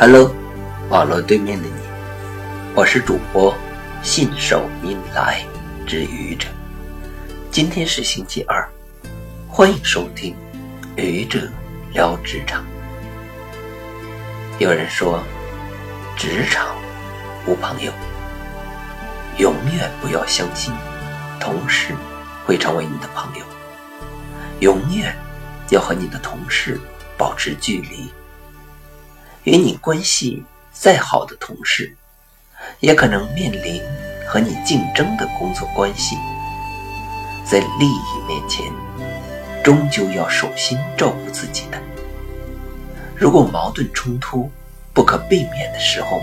Hello，网络对面的你，我是主播信手拈来之愚者。今天是星期二，欢迎收听愚者聊职场。有人说，职场无朋友，永远不要相信同事会成为你的朋友，永远要和你的同事保持距离。与你关系再好的同事，也可能面临和你竞争的工作关系。在利益面前，终究要首先照顾自己的。如果矛盾冲突不可避免的时候，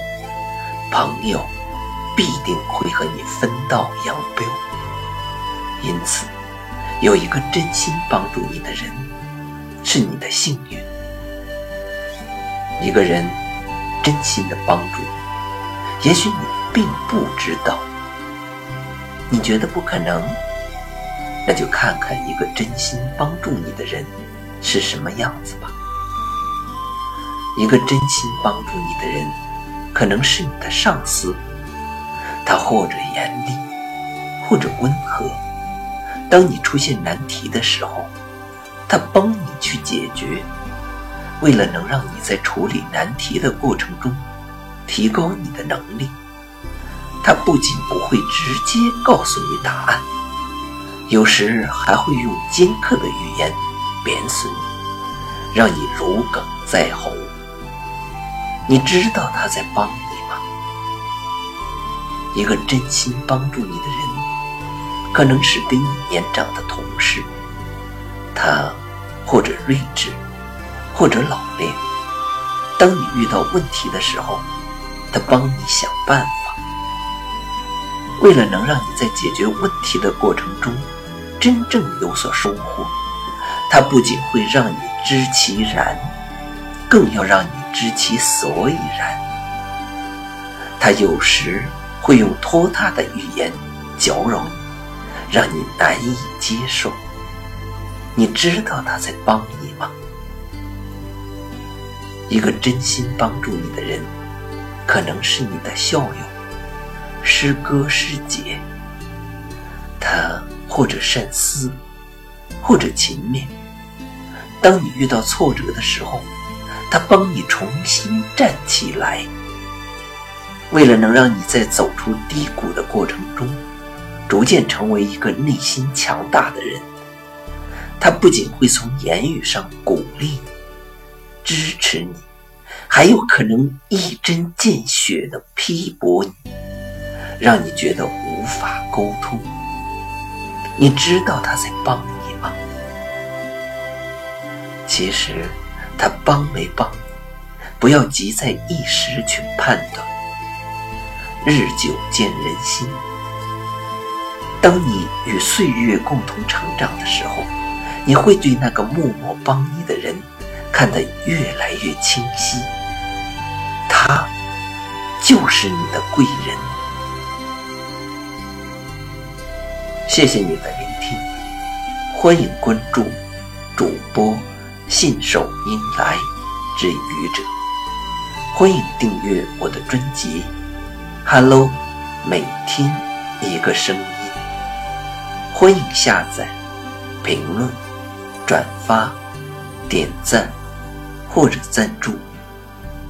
朋友必定会和你分道扬镳。因此，有一个真心帮助你的人，是你的幸运。一个人真心的帮助，也许你并不知道。你觉得不可能，那就看看一个真心帮助你的人是什么样子吧。一个真心帮助你的人，可能是你的上司，他或者严厉，或者温和。当你出现难题的时候，他帮你去解决。为了能让你在处理难题的过程中提高你的能力，他不仅不会直接告诉你答案，有时还会用尖刻的语言贬损你，让你如鲠在喉。你知道他在帮你吗？一个真心帮助你的人，可能是比你年长的同事，他或者睿智。或者老练，当你遇到问题的时候，他帮你想办法。为了能让你在解决问题的过程中真正有所收获，他不仅会让你知其然，更要让你知其所以然。他有时会用拖沓的语言搅扰你，让你难以接受。你知道他在帮你？一个真心帮助你的人，可能是你的校友、师哥师姐。他或者善思，或者勤勉。当你遇到挫折的时候，他帮你重新站起来。为了能让你在走出低谷的过程中，逐渐成为一个内心强大的人，他不仅会从言语上鼓励。支持你，还有可能一针见血的批驳你，让你觉得无法沟通。你知道他在帮你吗？其实他帮没帮你，不要急在一时去判断。日久见人心，当你与岁月共同成长的时候，你会对那个默默帮你的人。看得越来越清晰，他就是你的贵人。谢谢你的聆听，欢迎关注主播信手拈来之愚者，欢迎订阅我的专辑。Hello，每天一个声音，欢迎下载、评论、转发、点赞。或者赞助。